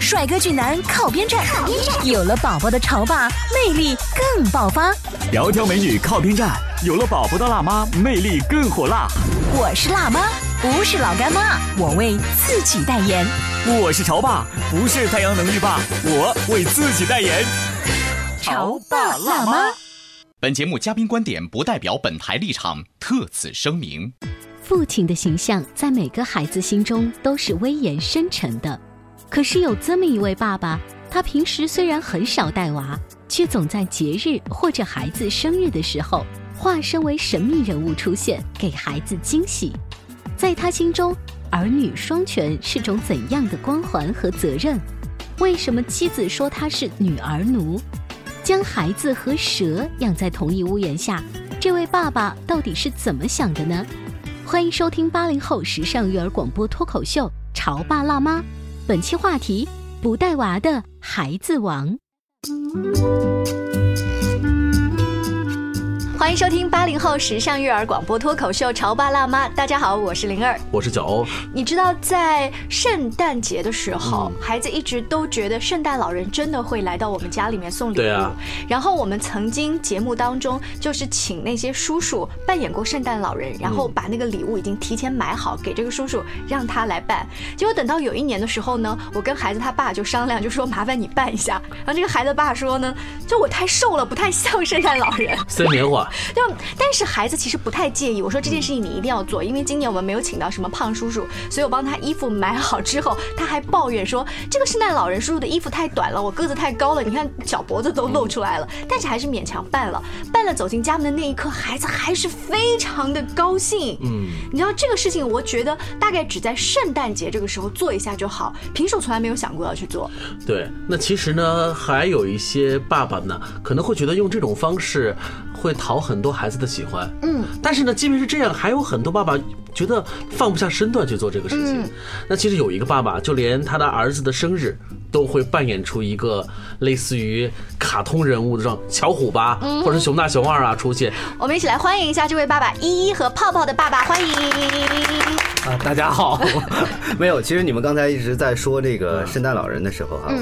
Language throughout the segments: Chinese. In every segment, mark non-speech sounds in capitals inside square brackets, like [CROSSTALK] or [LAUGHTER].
帅哥俊男靠边站，有了宝宝的潮爸魅力更爆发。窈窕美女靠边站，有了宝宝的辣妈魅力更火辣。我是辣妈，不是老干妈，我为自己代言。我是潮爸，不是太阳能浴霸，我为自己代言。潮爸辣妈。本节目嘉宾观点不代表本台立场，特此声明。父亲的形象在每个孩子心中都是威严深沉的，可是有这么一位爸爸，他平时虽然很少带娃，却总在节日或者孩子生日的时候，化身为神秘人物出现，给孩子惊喜。在他心中，儿女双全是种怎样的光环和责任？为什么妻子说他是女儿奴？将孩子和蛇养在同一屋檐下，这位爸爸到底是怎么想的呢？欢迎收听八零后时尚育儿广播脱口秀《潮爸辣妈》，本期话题：不带娃的孩子王。欢迎收听八零后时尚育儿广播脱口秀《潮爸辣妈》，大家好，我是灵儿，我是小欧。你知道，在圣诞节的时候，孩子一直都觉得圣诞老人真的会来到我们家里面送礼物。对啊。然后我们曾经节目当中就是请那些叔叔扮演过圣诞老人，然后把那个礼物已经提前买好，给这个叔叔让他来办。结果等到有一年的时候呢，我跟孩子他爸就商量，就说麻烦你办一下。然后这个孩子爸说呢，就我太瘦了，不太像圣诞老人。[LAUGHS] 森棉花。就，但是孩子其实不太介意。我说这件事情你一定要做，因为今年我们没有请到什么胖叔叔，所以我帮他衣服买好之后，他还抱怨说这个圣诞老人叔叔的衣服太短了，我个子太高了，你看脚脖子都露出来了。但是还是勉强办了。办了走进家门的那一刻，孩子还是非常的高兴。嗯，你知道这个事情，我觉得大概只在圣诞节这个时候做一下就好，平时我从来没有想过要去做。对，那其实呢，还有一些爸爸呢，可能会觉得用这种方式会讨很多。孩子的喜欢，嗯，但是呢，即便是这样，还有很多爸爸觉得放不下身段去做这个事情。那其实有一个爸爸，就连他的儿子的生日都会扮演出一个类似于卡通人物的这种巧虎吧，或者熊大熊二啊出现。我们一起来欢迎一下这位爸爸依依和泡泡的爸爸，欢迎啊！大家好，[LAUGHS] 没有，其实你们刚才一直在说这个圣诞老人的时候哈，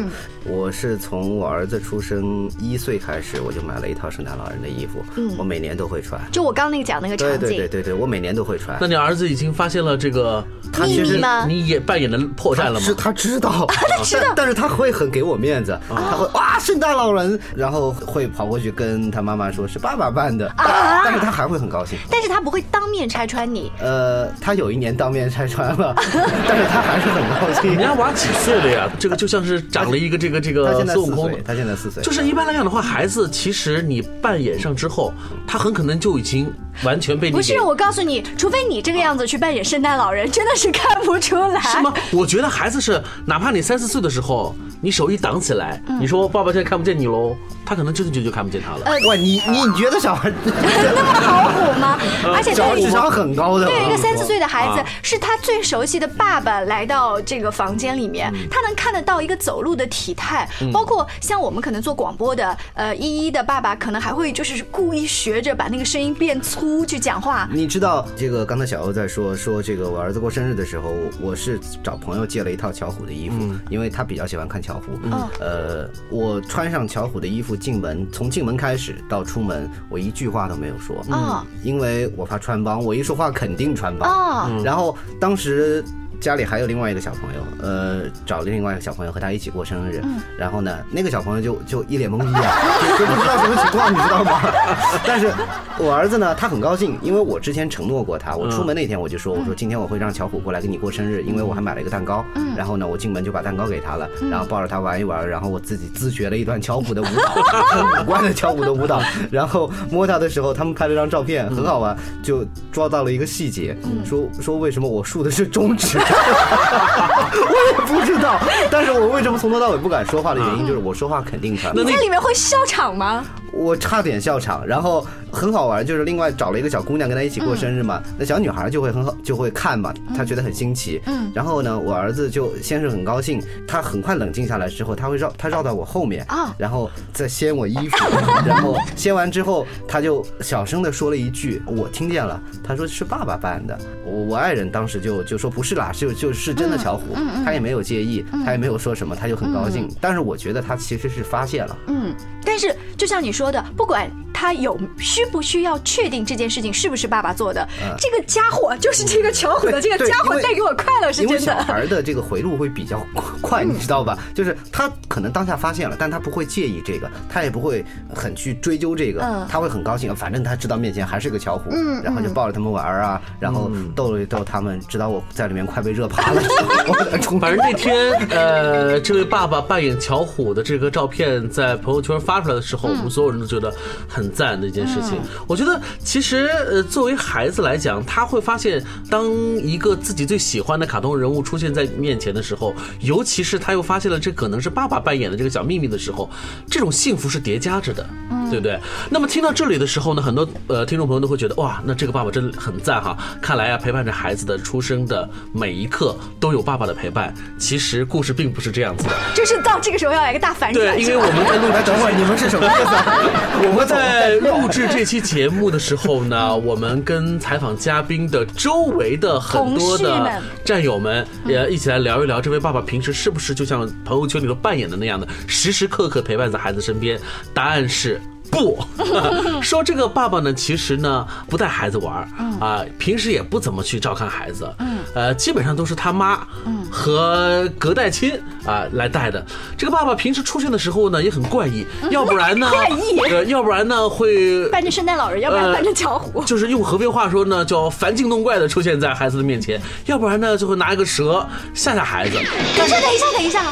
我是从我儿子出生一岁开始，我就买了一套圣诞老人的衣服，嗯，我每年都会穿。就我刚那个讲那个场景，对对对对，我每年都会穿。那你儿子已经发现了这个秘密吗？你也扮演的破绽了吗？是他知道，[LAUGHS] 他知道，但是他会很给我面子，他会哇圣诞老人，然后会跑过去跟他妈妈说是爸爸扮的，啊，但是他还会很高兴，但是他不会当面拆穿你。呃，他有一年当面拆穿了，[LAUGHS] 但是他还是很高兴。人家娃几岁了呀？这个就像是长了一个这个这个孙悟空，他现在四岁。就是一般来讲的话，孩子其实你扮演上之后，他很可能就已经完全被你不是。我告诉你，除非你这个样子去扮演圣诞老人，真的是看不出来。是吗？我觉得孩子是，哪怕你三四岁的时候，你手一挡起来，你说爸爸现在看不见你喽。他可能真的就就看不见他了。呃，哇，你你你觉得小孩那么好唬吗？[LAUGHS] 而且对智商很高的，对一个三四岁的孩子，是他最熟悉的爸爸来到这个房间里面，他能看得到一个走路的体态，包括像我们可能做广播的，呃，依依的爸爸可能还会就是故意学着把那个声音变粗去讲话。你知道这个刚才小欧在说说这个我儿子过生日的时候，我是找朋友借了一套巧虎的衣服，因为他比较喜欢看巧虎。嗯，呃，我穿上巧虎的衣服。进门，从进门开始到出门，我一句话都没有说嗯，因为我怕穿帮，我一说话肯定穿帮嗯。然后当时。家里还有另外一个小朋友，呃，找了另外一个小朋友和他一起过生日，然后呢，那个小朋友就就一脸懵逼啊，[LAUGHS] 就不知道什么情况，你知道吗？[LAUGHS] 但是我儿子呢，他很高兴，因为我之前承诺过他，我出门那天我就说，我说今天我会让巧虎过来跟你过生日，因为我还买了一个蛋糕，然后呢，我进门就把蛋糕给他了，然后抱着他玩一玩，然后我自己自学了一段巧虎的舞蹈，很 [LAUGHS] 五官的巧虎的舞蹈，然后摸他的时候，他们拍了张照片，很好玩，就抓到了一个细节，说说为什么我竖的是中指，[LAUGHS] 我也不知道，但是我为什么从头到尾不敢说话的原因就是我说话肯定他。你在里面会笑场吗？我差点笑场，然后很好玩，就是另外找了一个小姑娘跟她一起过生日嘛，那小女孩就会很好，就会看嘛，她觉得很新奇。嗯，然后呢，我儿子就先是很高兴，他很快冷静下来之后，他会绕他绕到我后面啊，然后再掀我衣服，[LAUGHS] 然后掀完之后，他就小声的说了一句，我听见了，他说是爸爸扮的。我我爱人当时就就说不是啦，就就是真的巧虎，他也没有介意，他也没有说什么，他就很高兴。但是我觉得他其实是发现了。嗯，但是就像你说的，不管。他有需不需要确定这件事情是不是爸爸做的？这个家伙就是这个巧虎的这个家伙带给我快乐是真的。小孩的这个回路会比较快，[LAUGHS] 你知道吧？就是他可能当下发现了，但他不会介意这个，他也不会很去追究这个，他会很高兴。反正他知道面前还是个巧虎，然后就抱着他们玩啊，然后逗了逗他们，知道我在里面快被热趴了。[LAUGHS] 反正那天呃，这位爸爸扮演巧虎的这个照片在朋友圈发出来的时候，我们所有人都觉得很。赞的一件事情，我觉得其实呃，作为孩子来讲，他会发现，当一个自己最喜欢的卡通人物出现在面前的时候，尤其是他又发现了这可能是爸爸扮演的这个小秘密的时候，这种幸福是叠加着的，对不对？那么听到这里的时候呢，很多呃听众朋友都会觉得哇，那这个爸爸真的很赞哈！看来啊，陪伴着孩子的出生的每一刻都有爸爸的陪伴。其实故事并不是这样子的，就是到这个时候要来一个大反转。对，因为我们在录，来等会儿你们是什么意思？我们。在录制这期节目的时候呢，我们跟采访嘉宾的周围的很多的战友们也一起来聊一聊，这位爸爸平时是不是就像朋友圈里头扮演的那样的，时时刻刻陪伴在孩子身边？答案是。不 [LAUGHS] 说这个爸爸呢，其实呢不带孩子玩啊，平时也不怎么去照看孩子，呃，基本上都是他妈和隔代亲啊来带的。这个爸爸平时出现的时候呢也很怪异，要不然呢 [LAUGHS] 怪异，呃，要不然呢会 [LAUGHS] 扮成圣诞老人，要不然扮成巧虎，就是用河边话说呢叫烦境弄怪的出现在孩子的面前，要不然呢就会拿一个蛇吓吓孩子。等一下，等一下，等一下，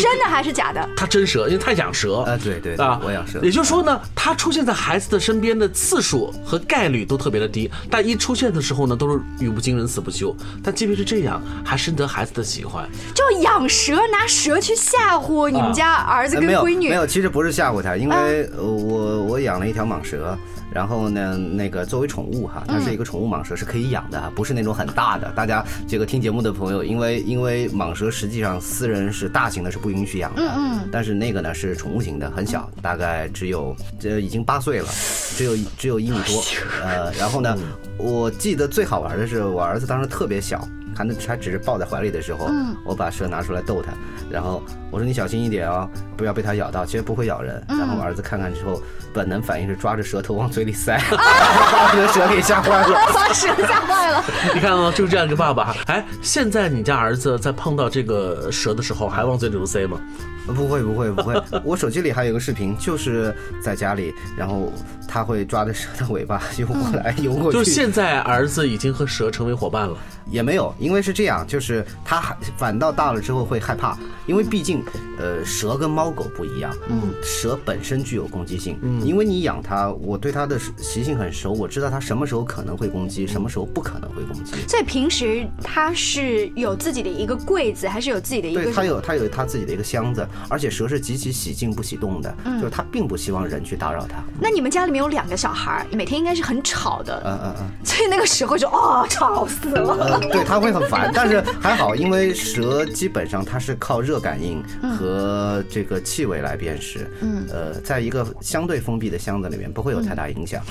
真的还是假的？他真蛇，因为他养蛇啊，对对啊，我养蛇。也就是说呢，他。他出现在孩子的身边的次数和概率都特别的低，但一出现的时候呢，都是语不惊人死不休。但即便是这样，还深得孩子的喜欢。就养蛇，拿蛇去吓唬你们家儿子跟闺女？没有，其实不是吓唬他，因为我我养了一条蟒蛇。然后呢，那个作为宠物哈，它是一个宠物蟒蛇，是可以养的，不是那种很大的。大家这个听节目的朋友，因为因为蟒蛇实际上私人是大型的，是不允许养的。嗯嗯。但是那个呢是宠物型的，很小，大概只有这已经八岁了，只有只有一米多。呃，然后呢，[LAUGHS] 我记得最好玩的是我儿子当时特别小。他那他只是抱在怀里的时候，我把蛇拿出来逗他，然后我说你小心一点哦，不要被它咬到，其实不会咬人。然后我儿子看看之后，本能反应是抓着舌头往嘴里塞，[LAUGHS] 把这个蛇给吓坏了，[LAUGHS] 把蛇吓坏了。[LAUGHS] 你看哦，就是这样一个爸爸。哎，现在你家儿子在碰到这个蛇的时候还往嘴里头塞吗？不会不会不会，我手机里还有一个视频，就是在家里，然后他会抓着蛇的尾巴 [LAUGHS] 游过来游过去。就现在儿子已经和蛇成为伙伴了。也没有，因为是这样，就是他还反倒大了之后会害怕，因为毕竟，呃，蛇跟猫狗不一样，嗯，蛇本身具有攻击性，嗯，因为你养它，我对它的习性很熟，我知道它什么时候可能会攻击，什么时候不可能会攻击。所以平时它是有自己的一个柜子，还是有自己的一个？对，它有它有它自己的一个箱子，而且蛇是极其喜静不喜动的，嗯就是它并不希望人去打扰它。那你们家里面有两个小孩，每天应该是很吵的，嗯嗯嗯，所以那个时候就哦，[LAUGHS] 吵死了。对，他会很烦，但是还好，因为蛇基本上它是靠热感应和这个气味来辨识。嗯，呃，在一个相对封闭的箱子里面不会有太大影响，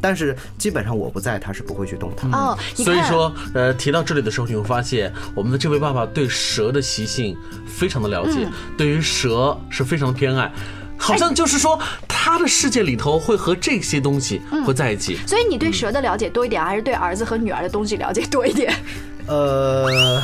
但是基本上我不在，它是不会去动它。哦，所以说，呃，提到这里的时候，你会发现我们的这位爸爸对蛇的习性非常的了解，对于蛇是非常的偏爱。好像就是说，他的世界里头会和这些东西会在一起。所以你对蛇的了解多一点，还是对儿子和女儿的东西了解多一点？呃，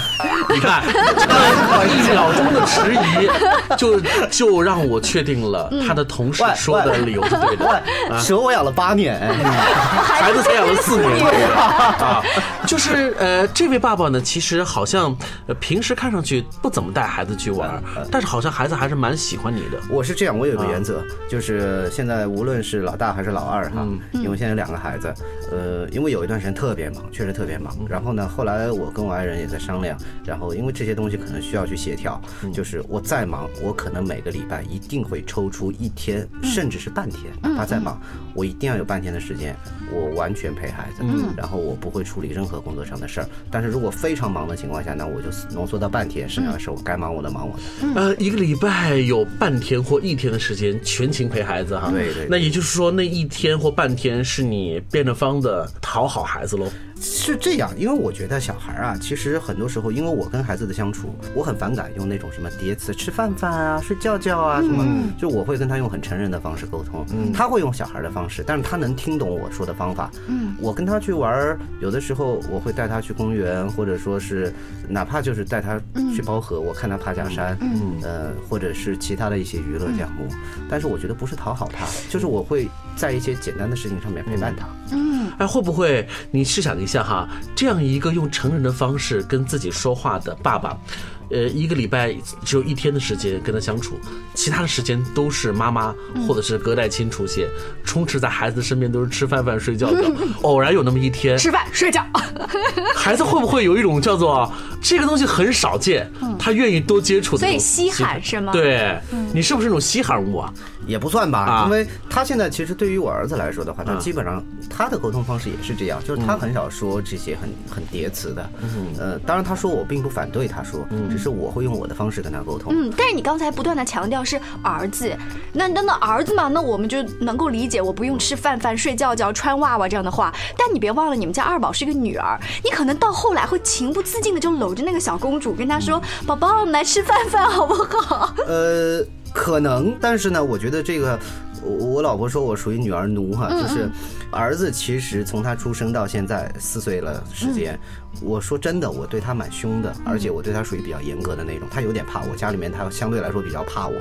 你看，[LAUGHS] 一秒钟的迟疑，就就让我确定了他的同事说的理由是对的。蛇我养了八年，孩子才养了四年啊！就是呃，这位爸爸呢，其实好像呃平时看上去不怎么带孩子去玩，但是好像孩子还是蛮喜欢你的。我是这样，我有个原则，就是现在无论是老大还是老二哈，因为现在有两个孩子，呃，因为有一段时间特别忙，确实特别忙。然后呢，后来我跟我爱人也在商量，然后因为这些东西可能需要去协调，就是我再忙，我可能每个礼拜一定会抽出一天，甚至是半天，哪怕再忙，我一定要有半天的时间，我完全陪孩子，然后我不会处理任何工作上的事儿。但是如果非常忙的情况下，那我就浓缩到半天，剩下的时候该忙我的忙我的。呃，一个礼拜有半天或一天的时间全情陪孩子哈，对对。那也就是说，那一天或半天是你变着方的讨好孩子喽。是这样，因为我觉得小孩啊，其实很多时候，因为我跟孩子的相处，我很反感用那种什么叠词，吃饭饭啊，睡觉觉啊，什么，就我会跟他用很成人的方式沟通，他会用小孩的方式，但是他能听懂我说的方法。嗯，我跟他去玩，有的时候我会带他去公园，或者说是哪怕就是带他去包河，我看他爬假山，嗯，呃，或者是其他的一些娱乐项目，但是我觉得不是讨好他，就是我会在一些简单的事情上面陪伴他。嗯，哎，会不会你试想一下哈，这样一个用成人的方式跟自己说话的爸爸，呃，一个礼拜只有一天的时间跟他相处，其他的时间都是妈妈或者是隔代亲出现，充斥在孩子身边都是吃饭饭睡觉觉，[LAUGHS] 偶然有那么一天。吃饭睡觉，孩子会不会有一种叫做这个东西很少见，他愿意多接触，所以稀罕是吗？对，你是不是那种稀罕物啊？也不算吧，因为他现在其实对于我儿子来说的话，他基本上他的沟通方式也是这样，就是他很少说这些很很叠词的。呃，当然他说我并不反对他说，只是我会用我的方式跟他沟通。嗯，但是你刚才不断的强调是儿子，那那那儿子嘛，那我们就能够理解，我不用吃饭饭睡觉觉穿袜袜这样的话。但你别忘了，你们家二宝是一个女儿，你可能到后来会情不自禁的就搂着那个小公主，跟她说：“宝宝，我们来吃饭饭好不好？”呃。可能，但是呢，我觉得这个，我我老婆说我属于女儿奴哈，就是儿子其实从他出生到现在四岁了时间，我说真的，我对他蛮凶的，而且我对他属于比较严格的那种，他有点怕我，家里面他相对来说比较怕我，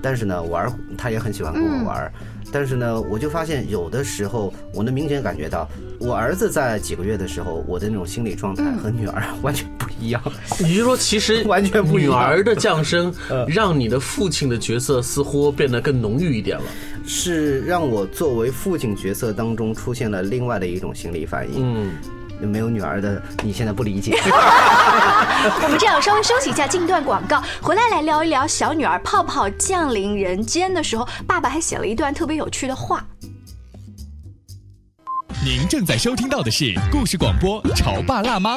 但是呢，玩他也很喜欢跟我玩。但是呢，我就发现有的时候，我能明显感觉到，我儿子在几个月的时候，我的那种心理状态和女儿 [LAUGHS] 完全不一样。[LAUGHS] 也就是说，其实完全不一样。女儿的降生，让你的父亲的角色似乎变得更浓郁一点了。是让我作为父亲角色当中出现了另外的一种心理反应。嗯。没有女儿的，你现在不理解。[LAUGHS] [LAUGHS] 我们这样稍微休息一下，进一段广告，回来来聊一聊小女儿泡泡降临人间的时候，爸爸还写了一段特别有趣的话。您正在收听到的是故事广播《潮爸辣妈》。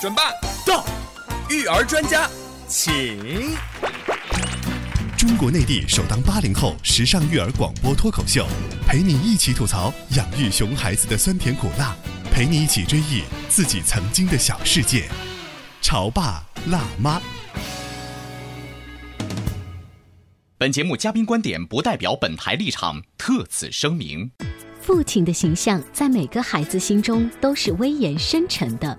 准爸到，育儿专家请。中国内地首档八零后时尚育儿广播脱口秀，陪你一起吐槽养育熊孩子的酸甜苦辣，陪你一起追忆自己曾经的小世界。潮爸辣妈。本节目嘉宾观点不代表本台立场，特此声明。父亲的形象在每个孩子心中都是威严深沉的，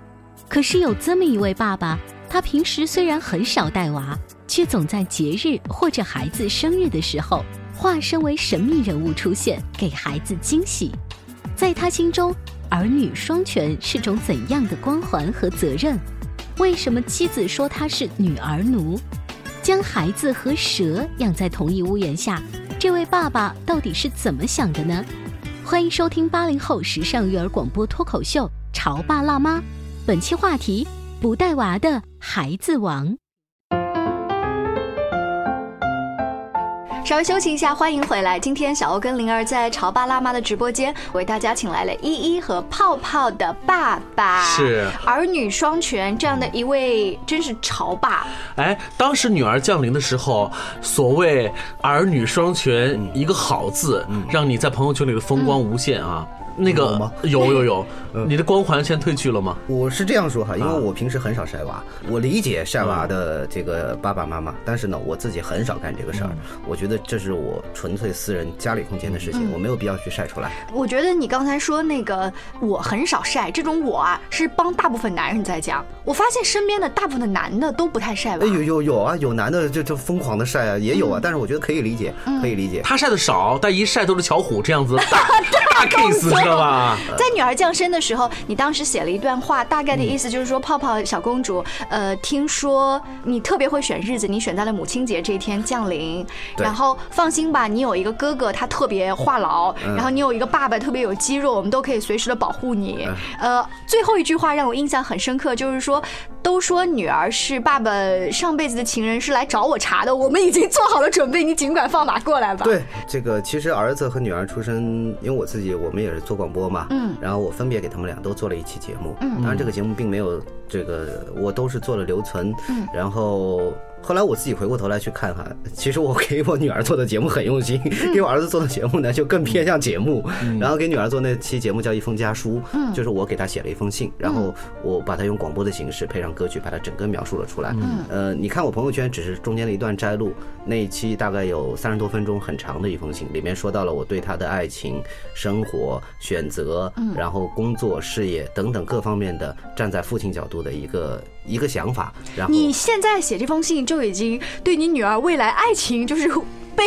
可是有这么一位爸爸，他平时虽然很少带娃。却总在节日或者孩子生日的时候，化身为神秘人物出现，给孩子惊喜。在他心中，儿女双全是种怎样的光环和责任？为什么妻子说他是女儿奴？将孩子和蛇养在同一屋檐下，这位爸爸到底是怎么想的呢？欢迎收听八零后时尚育儿广播脱口秀《潮爸辣妈》，本期话题：不带娃的孩子王。稍微休息一下，欢迎回来。今天小欧跟灵儿在潮爸辣妈的直播间为大家请来了依依和泡泡的爸爸，是儿女双全这样的一位，真是潮爸。哎，当时女儿降临的时候，所谓儿女双全，一个好字，让你在朋友圈里的风光无限啊。那个有吗有有有，[LAUGHS] 你的光环先褪去了吗？我是这样说哈，因为啊我平时很少晒娃，我理解晒娃的这个爸爸妈妈，但是呢，我自己很少干这个事儿。我觉得这是我纯粹私人家里空间的事情，我没有必要去晒出来。我觉得你刚才说那个我很少晒，这种我啊是帮大部分男人在讲。我发现身边的大部分的男的都不太晒娃哎，。有有有啊，有男的就就疯狂的晒啊，也有啊，但是我觉得可以理解，可以理解。他晒的少，但一晒都是巧虎这样子大 [LAUGHS] 大 case，[LAUGHS] 在女儿降生的时候，你当时写了一段话，大概的意思就是说，泡泡小公主，呃，听说你特别会选日子，你选在了母亲节这一天降临，然后放心吧，你有一个哥哥，他特别话痨，然后你有一个爸爸特别有肌肉，我们都可以随时的保护你。呃，最后一句话让我印象很深刻，就是说，都说女儿是爸爸上辈子的情人，是来找我茬的，我们已经做好了准备，你尽管放马过来吧。对，这个其实儿子和女儿出生，因为我自己我们也是做广播嘛，嗯，然后我分别给他们俩都做了一期节目，嗯，当然这个节目并没有这个，我都是做了留存，嗯，然后。后来我自己回过头来去看哈，其实我给我女儿做的节目很用心，给我儿子做的节目呢就更偏向节目。然后给女儿做那期节目叫《一封家书》，就是我给她写了一封信，然后我把它用广播的形式配上歌曲，把它整个描述了出来。呃，你看我朋友圈只是中间的一段摘录，那一期大概有三十多分钟，很长的一封信，里面说到了我对她的爱情、生活、选择，然后工作、事业等等各方面的站在父亲角度的一个一个想法。然后你现在写这封信就已经对你女儿未来爱情就是被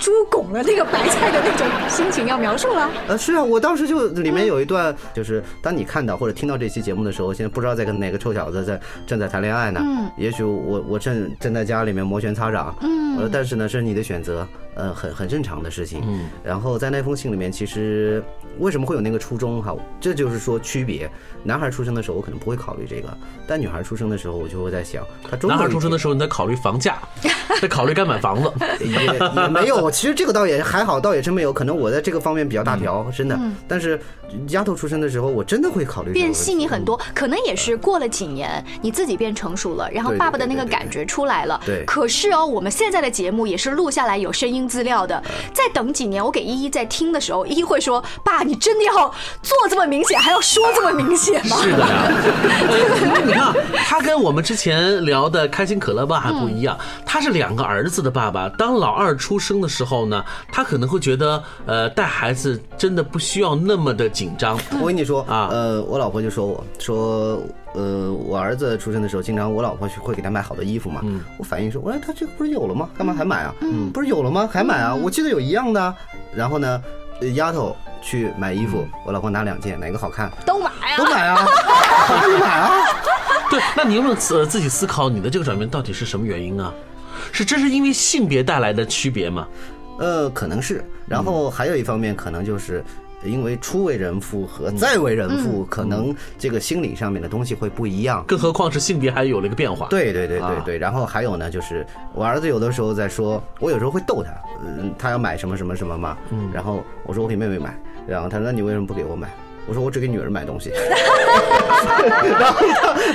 猪拱了那个白菜的那种心情要描述了。呃，是啊，我当时就里面有一段，就是当你看到或者听到这期节目的时候，现在不知道在跟哪个臭小子在正在谈恋爱呢。嗯，也许我我正正在家里面摩拳擦掌。嗯，呃，但是呢，这是你的选择，呃，很很正常的事情。嗯，然后在那封信里面，其实为什么会有那个初衷哈？这就是说区别。男孩出生的时候，我可能不会考虑这个，但女孩出生的时候，我就会在想，他终男孩出生的时候，你在考虑房价，[LAUGHS] 在考虑该买房子。也也没有，其实这个倒也还好，倒也真没有。可能我在这个方面比较大条，真的。但是丫头出生的时候，我真的会考虑变细腻很多，可能也是过了几年，你自己变成熟了，然后爸爸的那个感觉出来了。对可是哦，我们现在的节目也是录下来有声音资料的，再等几年，我给依依在听的时候，依依会说：“爸，你真的要做这么明显，还要说这么明显吗？”是的呀，呃你看他跟我们之前聊的开心可乐爸还不一样，他是两个儿子的爸爸。当老二出生的时候呢，他可能会觉得，呃，带孩子真的不需要那么的紧张。我跟你说啊呃，我老婆就说我说，呃，我儿子出生的时候，经常我老婆去会给他买好多衣服嘛。嗯我反映说，我说他这个不是有了吗？干嘛还买啊？嗯，不是有了吗？还买啊？我记得有一样的啊。然后呢，呃丫头去买衣服，我老婆拿两件，哪个好看都买啊！都买啊，[LAUGHS] 那就买啊。对，那你有没有呃自己思考你的这个转变到底是什么原因啊？是真是因为性别带来的区别吗？呃，可能是。然后还有一方面，可能就是。因为初为人父和再为人父，可能这个心理上面的东西会不一样。更何况是性别还有了一个变化。对对对对啊。对，然后还有呢，就是我儿子有的时候在说，我有时候会逗他，嗯，他要买什么什么什么嘛，嗯，然后我说我给妹妹买，然后他说那你为什么不给我买？我说我只给女儿买东西，[LAUGHS] 然后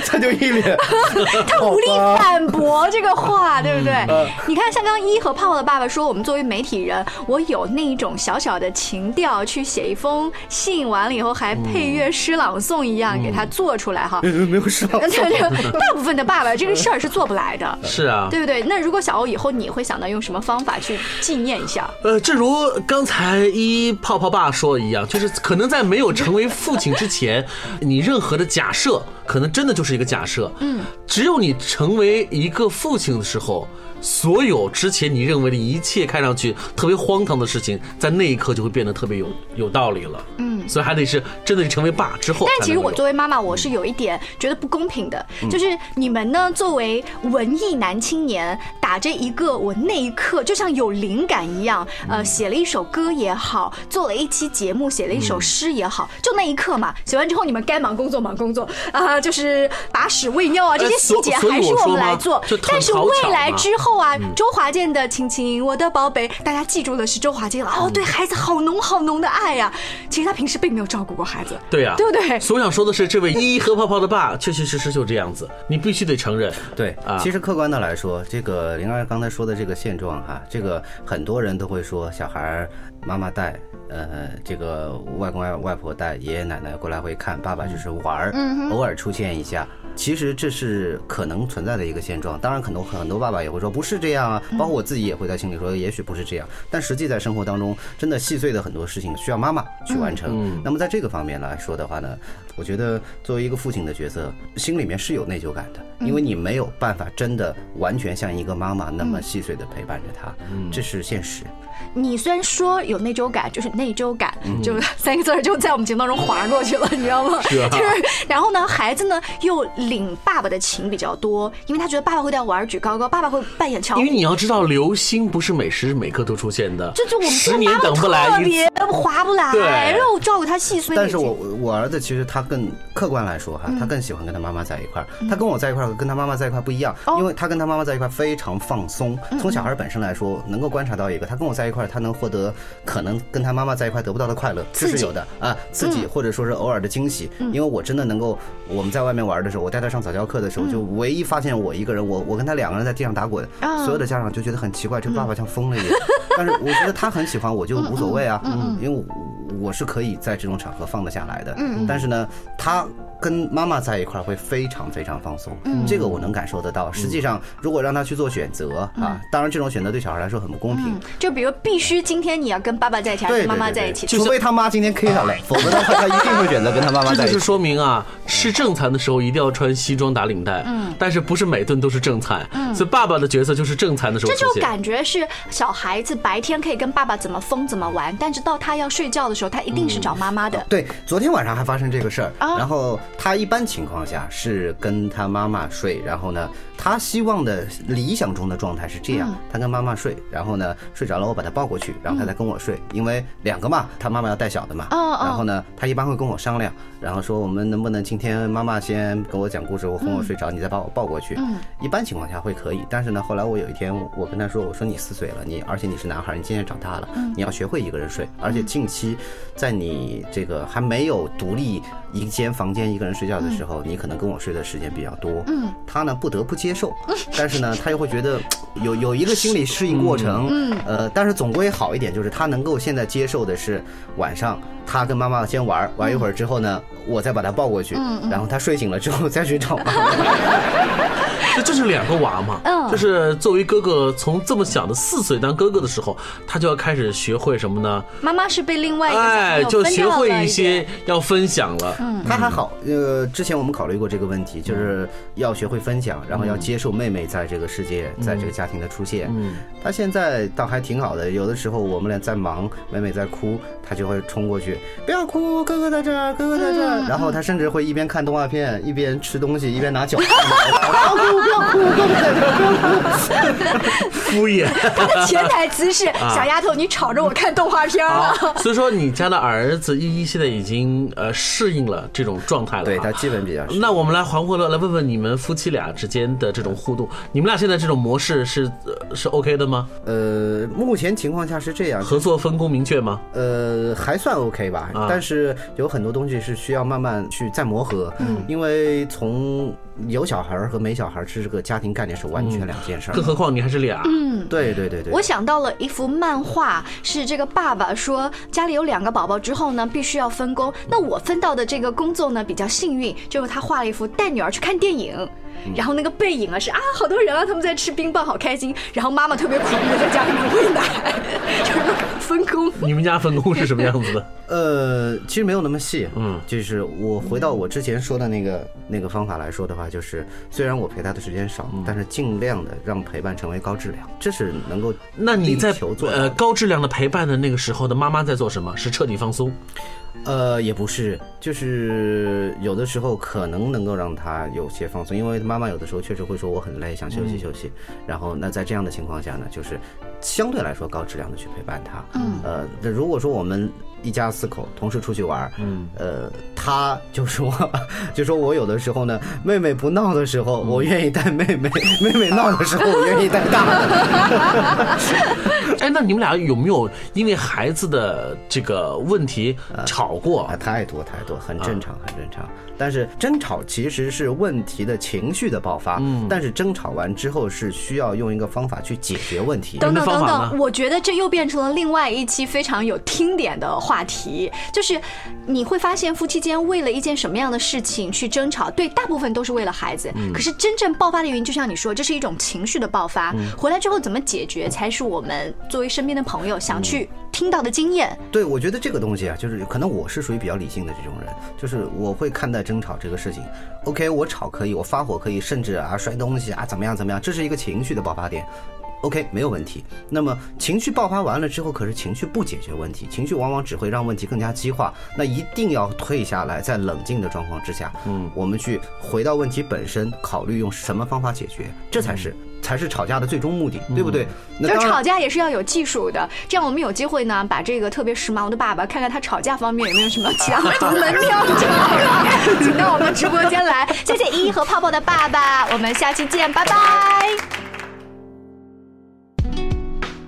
他他就一脸，[LAUGHS] 他无力反驳这个话，对不对？嗯你看，像刚刚一和泡泡的爸爸说，我们作为媒体人，我有那一种小小的情调，去写一封信，完了以后还配乐诗朗诵一样给他做出来哈。没有诗朗 [LAUGHS] 诵，大部分的爸爸这个事儿是做不来的。是啊，对不对？那如果小欧以后你会想到用什么方法去纪念一下？呃，正如刚才一泡泡爸说的一样，就是可能在没有成为父亲之前，你任何的假设，可能真的就是一个假设。嗯，只有你成为一个父亲的时候，所有之前你认为的一切看上去特别荒唐的事情，在那一刻就会变得特别有有道理了。嗯，所以还得是真的是成为爸之后。但其实我作为妈妈，我是有一点觉得不公平的，就是你们呢作为文艺男青年，打着一个我那一刻就像有灵感一样，呃，写了一首歌也好，做了一期节目，写了一首诗也好，就那一刻嘛。写完之后，你们该忙工作忙工作啊，就是把屎喂尿啊这些细节还是我们来做。但是未来之后啊，周华健的《亲亲我的宝贝》，大家记住的是周华健了。哦，对孩子好浓好浓的爱呀。其实他平时并没有照顾过孩子。对呀、对不对所想说的是，这位一一和泡泡的爸，确确实实就这样子，你必须得承认。对啊，其实客观的来说，这个灵儿刚才说的这个现状哈，这个很多人都会说小孩妈妈带，呃，这个外公外外婆带，爷爷奶奶过来会看，爸爸就是玩儿，偶尔出现一下。其实这是可能存在的一个现状，当然很多很多爸爸也会说不是这样啊，包括我自己也会在心里说，也许不是这样，但实际在生活当中，真的细碎的很多事情需要妈妈去完成。那么在这个方面来说的话呢，我觉得作为一个父亲的角色，心里面是有内疚感的，因为你没有办法真的完全像一个妈妈那么细碎的陪伴着他，这是现实。你虽然说有内疚感，就是内疚感，就三个字儿就在我们节目当中划过去了，你知道吗？是啊 [LAUGHS] 就是，然后呢，孩子呢又领爸爸的情比较多，因为他觉得爸爸会带我儿举高高，爸爸会扮演乔因为你要知道，流星不是每时每刻都出现的，这就我们十年等不来特别。划不来，对然后照顾他细碎但是我我儿子其实他更客观来说哈，他更喜欢跟他妈妈在一块儿。他跟我在一块儿，跟他妈妈在一块儿不一样，因为他跟他妈妈在一块儿非常放松。从小孩本身来说，能够观察到一个，他跟我在一块儿，他能获得可能跟他妈妈在一块儿得不到的快乐，这是有的啊，刺激或者说是偶尔的惊喜。因为我真的能够，我们在外面玩的时候，我带他上早教课的时候，就唯一发现我一个人，我我跟他两个人在地上打滚，啊。所有的家长就觉得很奇怪，这个爸爸像疯了一样。但是我觉得他很喜欢，我就无所谓啊，因为我我是可以在这种场合放得下来的。嗯但是呢，他跟妈妈在一块儿会非常非常放松，嗯这个我能感受得到。实际上，如果让他去做选择啊，当然这种选择对小孩来说很不公平。就比如必须今天你要跟爸爸在一起，还是对跟妈妈在一起？除非他妈今天 K 他了，否则的话 [LAUGHS] 他一定会选择跟他妈妈这就是在一起。说明啊，吃正餐的时候一定要穿西装打领带，嗯，但是不是每顿都是正餐，嗯所以爸爸的角色就是正餐的时候这就。感觉是小孩子白天可以跟爸爸怎么疯怎么玩，但是到他要睡觉的时候，他一定是找妈妈的。对，昨天晚上还发生这个事儿，啊。然后他一般情况下是跟他妈妈睡，然后呢，他希望的理想中的状态是这样，他跟妈妈睡，然后呢睡着了，我把他抱过去，然后他再跟我睡，因为两个嘛，他妈妈要带小的嘛，哦哦。然后呢，他一般会跟我商量，然后说我们能不能今天妈妈先跟我讲故事，我哄我睡着，你再把我抱过去，一般情况下会可以，但是呢，后来我有一天我跟他说，我说你四岁了，你而且你是男孩，你今年长大了，你要学会一个人睡，而且近期在你这个还没有独立一间房间一个人睡觉的时候，你可能跟我睡的时间比较多，嗯，他呢不得不接受，但是呢，他又会觉得有有一个心理适应过程，嗯，呃，但是总归好一点就是他能够现在接受的是晚上他跟妈妈先玩玩一会儿之后呢，我再把他抱过去，然后他睡醒了之后再去找妈妈。[LAUGHS] 这就是两个娃嘛，嗯就是作为哥哥，从这么小的四岁当哥哥的时候，他就要开始学会什么呢？妈妈是被另外一个小朋哎，友就学分掉了一会一些要分享了。嗯他还好，呃，之前我们考虑过这个问题，就是要学会分享，然后要接受妹妹在这个世界，在这个家庭的出现。嗯，他现在倒还挺好的，有的时候我们俩在忙，妹妹在哭，他就会冲过去，不要哭，哥哥在这儿，哥哥在这儿。然后他甚至会一边看动画片，一边吃东西，一边拿脚。[LAUGHS] [LAUGHS] 不要哭，不要不要哭。敷衍。他的潜台词是小丫头，你吵着我看动画片了。所以说你家的儿子依依现在已经呃适应了这种状态了啊。对他基本比较。那我们来环回来来问问你们夫妻俩之间的这种互动，你们俩现在这种模式是呃是 OK 的吗？呃，目前情况下是这样，合作分工明确吗？呃，还算 OK 吧，啊但是有很多东西是需要慢慢去再磨合，嗯，因为从有小孩儿和没小孩儿是这个家庭概念是完全两件事儿。更何况你还是俩，嗯对对对对，我想到了一幅漫画，是这个爸爸说家里有两个宝宝之后呢，必须要分工。那我分到的这个工作呢比较幸运，就是他画了一幅带女儿去看电影。然后那个背影啊是啊，好多人啊，他们在吃冰棒，好开心。然后妈妈特别苦逼的在家里面喂奶，就是分工。[LAUGHS] 你们家分工是什么样子的？呃，其实没有那么细，嗯就是我回到我之前说的那个那个方法来说的话，就是虽然我陪他的时间少，嗯但是尽量的让陪伴成为高质量，这是能够那你在求做呃高质量的陪伴的那个时候的妈妈在做什么？是彻底放松，呃，也不是，就是有的时候可能能够让他有些放松，因为妈妈有的时候确实会说我很累，想休息休息。然后那在这样的情况下呢，就是相对来说高质量的去陪伴他。嗯，呃，那如果说我们一家四口同时出去玩，嗯，呃，他就说 [LAUGHS] 就说我有的时候呢，妹妹不闹的时候，我愿意带妹妹；[LAUGHS] 妹妹闹的时候，我愿意带大的。[LAUGHS] 哎，那你们俩有没有因为孩子的这个问题吵过？啊，太多太多，很正常，很正常。但是争吵其实是问题的情绪的爆发，嗯，但是争吵完之后是需要用一个方法去解决问题。等等等等，我觉得这又变成了另外一期非常有听点的话题，就是你会发现夫妻间为了一件什么样的事情去争吵，对，大部分都是为了孩子。可是真正爆发的原因，就像你说，这是一种情绪的爆发。回来之后怎么解决，才是我们作为身边的朋友想去听到的经验。对，我觉得这个东西啊，就是可能我是属于比较理性的这种人，就是我会看待。争吵这个事情，OK，我吵可以，我发火可以，甚至啊摔东西啊怎么样怎么样，这是一个情绪的爆发点，OK，没有问题。那么情绪爆发完了之后，可是情绪不解决问题，情绪往往只会让问题更加激化。那一定要退下来，在冷静的状况之下，嗯，我们去回到问题本身，考虑用什么方法解决，这才是。才是吵架的最终目的，对不对？就吵架也是要有技术的。这样我们有机会呢，把这个特别时髦的爸爸，看看他吵架方面有没有什么强独门妙招，请到我们直播间来。谢谢依依和泡泡的爸爸，我们下期见，拜拜。